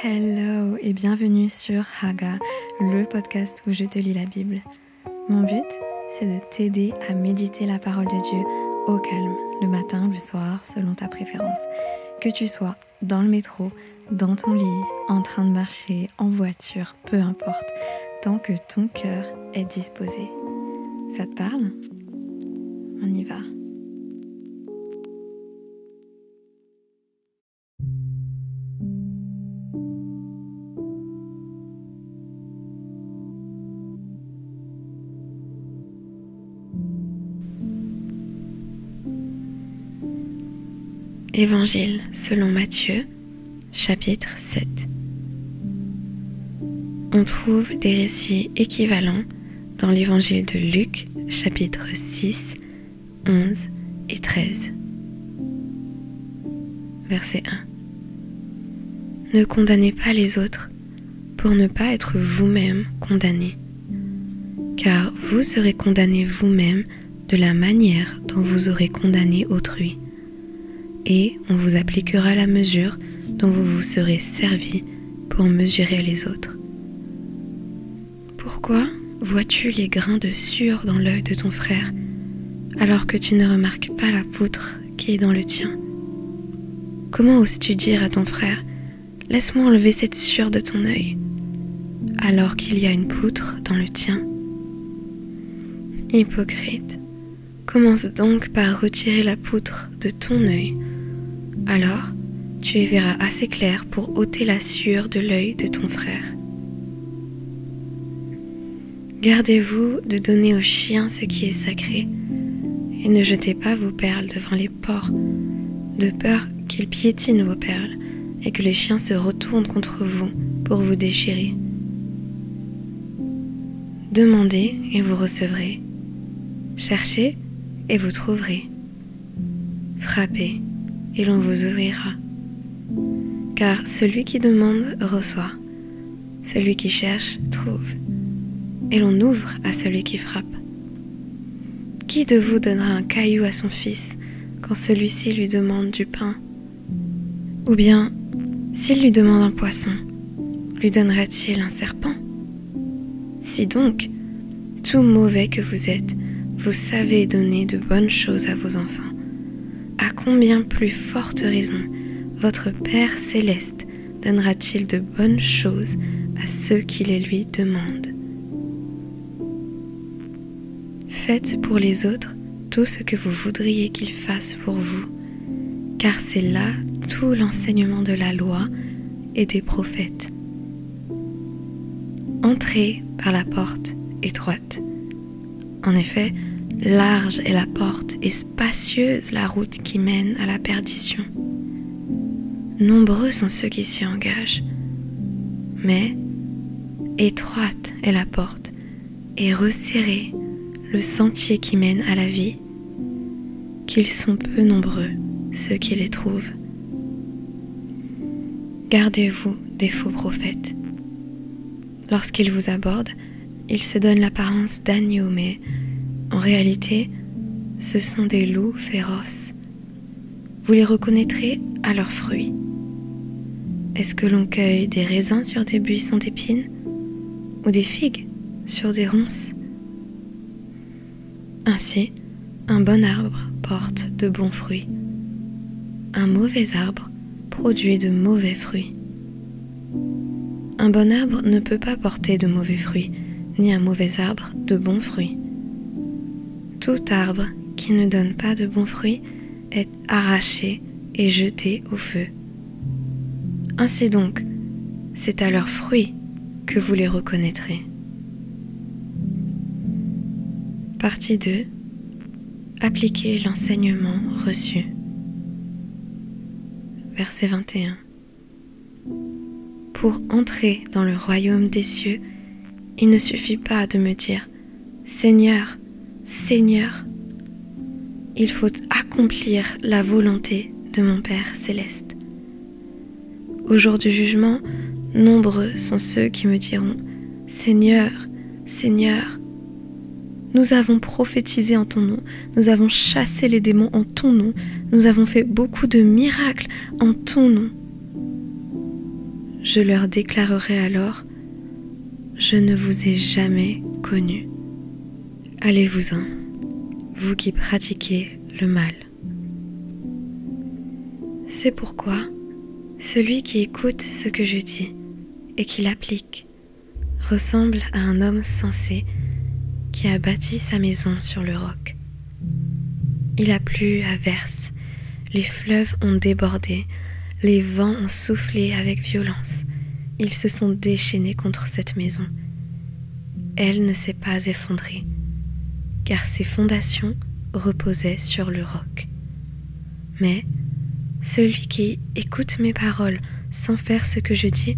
Hello et bienvenue sur Haga, le podcast où je te lis la Bible. Mon but, c'est de t'aider à méditer la parole de Dieu au calme, le matin, le soir, selon ta préférence. Que tu sois dans le métro, dans ton lit, en train de marcher, en voiture, peu importe, tant que ton cœur est disposé. Ça te parle? On y va. Évangile selon Matthieu, chapitre 7. On trouve des récits équivalents dans l'évangile de Luc, chapitre 6, 11 et 13. Verset 1. Ne condamnez pas les autres pour ne pas être vous-même condamné, car vous serez condamné vous-même de la manière dont vous aurez condamné autrui et on vous appliquera la mesure dont vous vous serez servi pour mesurer les autres. Pourquoi vois-tu les grains de sueur dans l'œil de ton frère alors que tu ne remarques pas la poutre qui est dans le tien? Comment oses-tu dire à ton frère Laisse-moi enlever cette sueur de ton œil alors qu'il y a une poutre dans le tien? Hypocrite, commence donc par retirer la poutre de ton œil alors tu y verras assez clair pour ôter la sueur de l'œil de ton frère. Gardez-vous de donner aux chiens ce qui est sacré, et ne jetez pas vos perles devant les porcs, de peur qu'ils piétinent vos perles et que les chiens se retournent contre vous pour vous déchirer. Demandez et vous recevrez. Cherchez et vous trouverez. Frappez et l'on vous ouvrira. Car celui qui demande reçoit, celui qui cherche trouve, et l'on ouvre à celui qui frappe. Qui de vous donnera un caillou à son fils quand celui-ci lui demande du pain? Ou bien, s'il lui demande un poisson, lui donnera-t-il un serpent? Si donc, tout mauvais que vous êtes, vous savez donner de bonnes choses à vos enfants, à combien plus forte raison votre Père céleste donnera-t-il de bonnes choses à ceux qui les lui demandent? Faites pour les autres tout ce que vous voudriez qu'ils fassent pour vous, car c'est là tout l'enseignement de la loi et des prophètes. Entrez par la porte étroite. En effet, Large est la porte et spacieuse la route qui mène à la perdition. Nombreux sont ceux qui s'y engagent, mais étroite est la porte et resserré le sentier qui mène à la vie, qu'ils sont peu nombreux ceux qui les trouvent. Gardez-vous des faux prophètes. Lorsqu'ils vous abordent, ils se donnent l'apparence d'agneaux, mais en réalité, ce sont des loups féroces. Vous les reconnaîtrez à leurs fruits. Est-ce que l'on cueille des raisins sur des buissons d'épines ou des figues sur des ronces? Ainsi, un bon arbre porte de bons fruits. Un mauvais arbre produit de mauvais fruits. Un bon arbre ne peut pas porter de mauvais fruits, ni un mauvais arbre de bons fruits. Tout arbre qui ne donne pas de bons fruits est arraché et jeté au feu. Ainsi donc, c'est à leurs fruits que vous les reconnaîtrez. Partie 2. Appliquez l'enseignement reçu. Verset 21. Pour entrer dans le royaume des cieux, il ne suffit pas de me dire Seigneur, Seigneur, il faut accomplir la volonté de mon Père céleste. Au jour du jugement, nombreux sont ceux qui me diront, Seigneur, Seigneur, nous avons prophétisé en ton nom, nous avons chassé les démons en ton nom, nous avons fait beaucoup de miracles en ton nom. Je leur déclarerai alors, je ne vous ai jamais connu. Allez-vous-en, vous qui pratiquez le mal. C'est pourquoi celui qui écoute ce que je dis et qui l'applique ressemble à un homme sensé qui a bâti sa maison sur le roc. Il a plu à verse, les fleuves ont débordé, les vents ont soufflé avec violence, ils se sont déchaînés contre cette maison. Elle ne s'est pas effondrée, car ses fondations reposaient sur le roc. Mais celui qui écoute mes paroles sans faire ce que je dis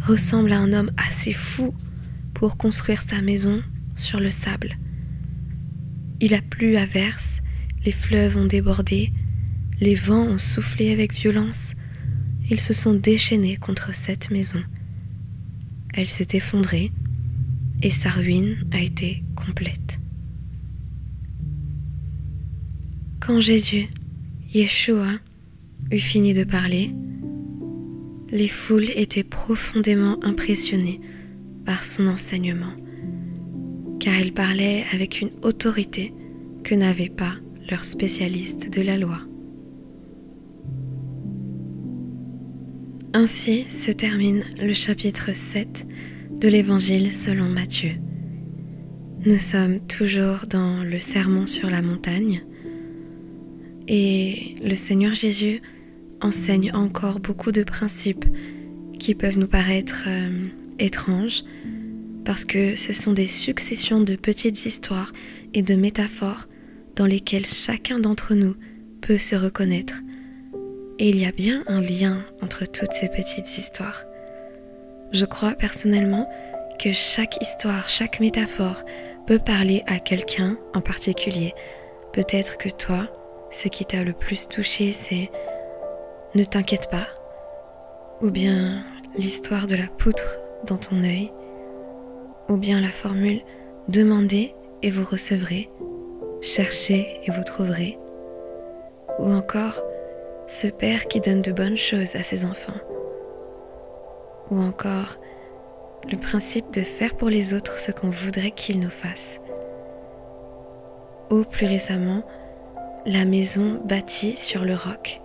ressemble à un homme assez fou pour construire sa maison sur le sable. Il a plu à verse, les fleuves ont débordé, les vents ont soufflé avec violence, ils se sont déchaînés contre cette maison. Elle s'est effondrée et sa ruine a été complète. Quand Jésus, Yeshua, eut fini de parler, les foules étaient profondément impressionnées par son enseignement car il parlait avec une autorité que n'avaient pas leurs spécialistes de la loi. Ainsi se termine le chapitre 7 de l'Évangile selon Matthieu. Nous sommes toujours dans le sermon sur la montagne et le Seigneur Jésus enseigne encore beaucoup de principes qui peuvent nous paraître euh, étranges, parce que ce sont des successions de petites histoires et de métaphores dans lesquelles chacun d'entre nous peut se reconnaître. Et il y a bien un lien entre toutes ces petites histoires. Je crois personnellement que chaque histoire, chaque métaphore peut parler à quelqu'un en particulier. Peut-être que toi, ce qui t'a le plus touché, c'est Ne t'inquiète pas, ou bien l'histoire de la poutre dans ton œil, ou bien la formule Demandez et vous recevrez, cherchez et vous trouverez, ou encore ce Père qui donne de bonnes choses à ses enfants, ou encore le principe de faire pour les autres ce qu'on voudrait qu'ils nous fassent, ou plus récemment, la maison bâtie sur le roc.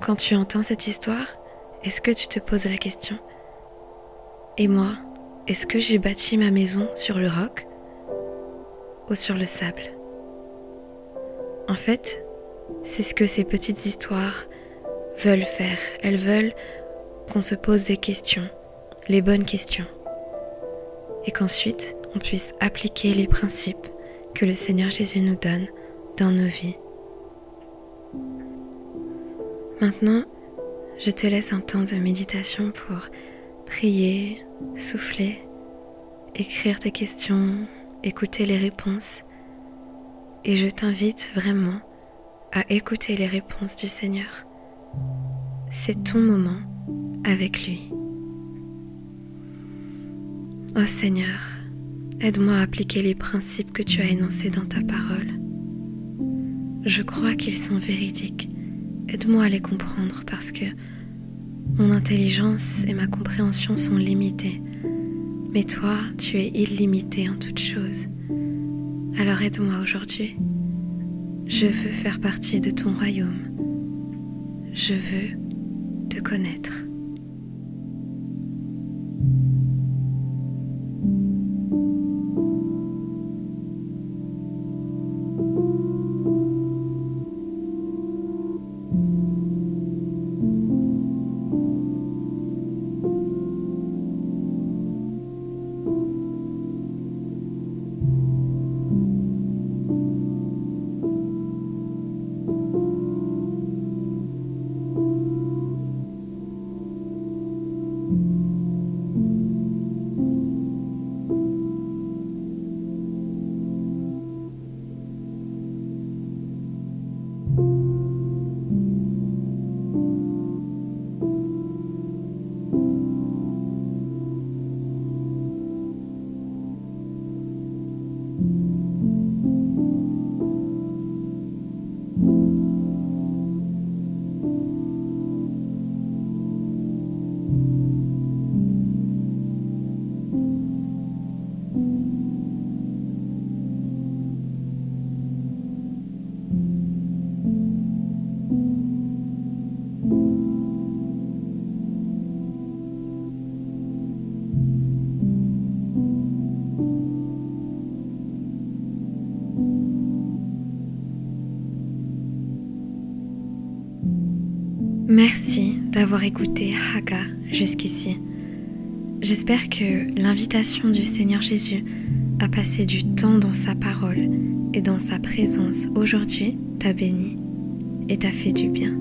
Quand tu entends cette histoire, est-ce que tu te poses la question? Et moi, est-ce que j'ai bâti ma maison sur le roc ou sur le sable? En fait, c'est ce que ces petites histoires veulent faire. Elles veulent qu'on se pose des questions, les bonnes questions, et qu'ensuite on puisse appliquer les principes que le Seigneur Jésus nous donne dans nos vies. Maintenant, je te laisse un temps de méditation pour prier, souffler, écrire tes questions, écouter les réponses. Et je t'invite vraiment à écouter les réponses du Seigneur. C'est ton moment avec lui. Ô Seigneur, aide-moi à appliquer les principes que tu as énoncés dans ta parole. Je crois qu'ils sont véridiques. Aide-moi à les comprendre parce que mon intelligence et ma compréhension sont limitées, mais toi, tu es illimité en toutes choses. Alors aide-moi aujourd'hui. Je veux faire partie de ton royaume. Je veux te connaître. Merci d'avoir écouté Haka jusqu'ici. J'espère que l'invitation du Seigneur Jésus à passer du temps dans sa parole et dans sa présence aujourd'hui t'a béni et t'a fait du bien.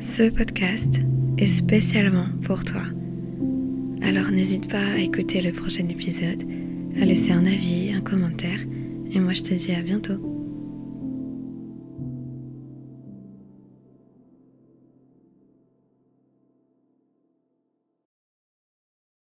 Ce podcast est spécialement pour toi. Alors n'hésite pas à écouter le prochain épisode, à laisser un avis, un commentaire, et moi je te dis à bientôt.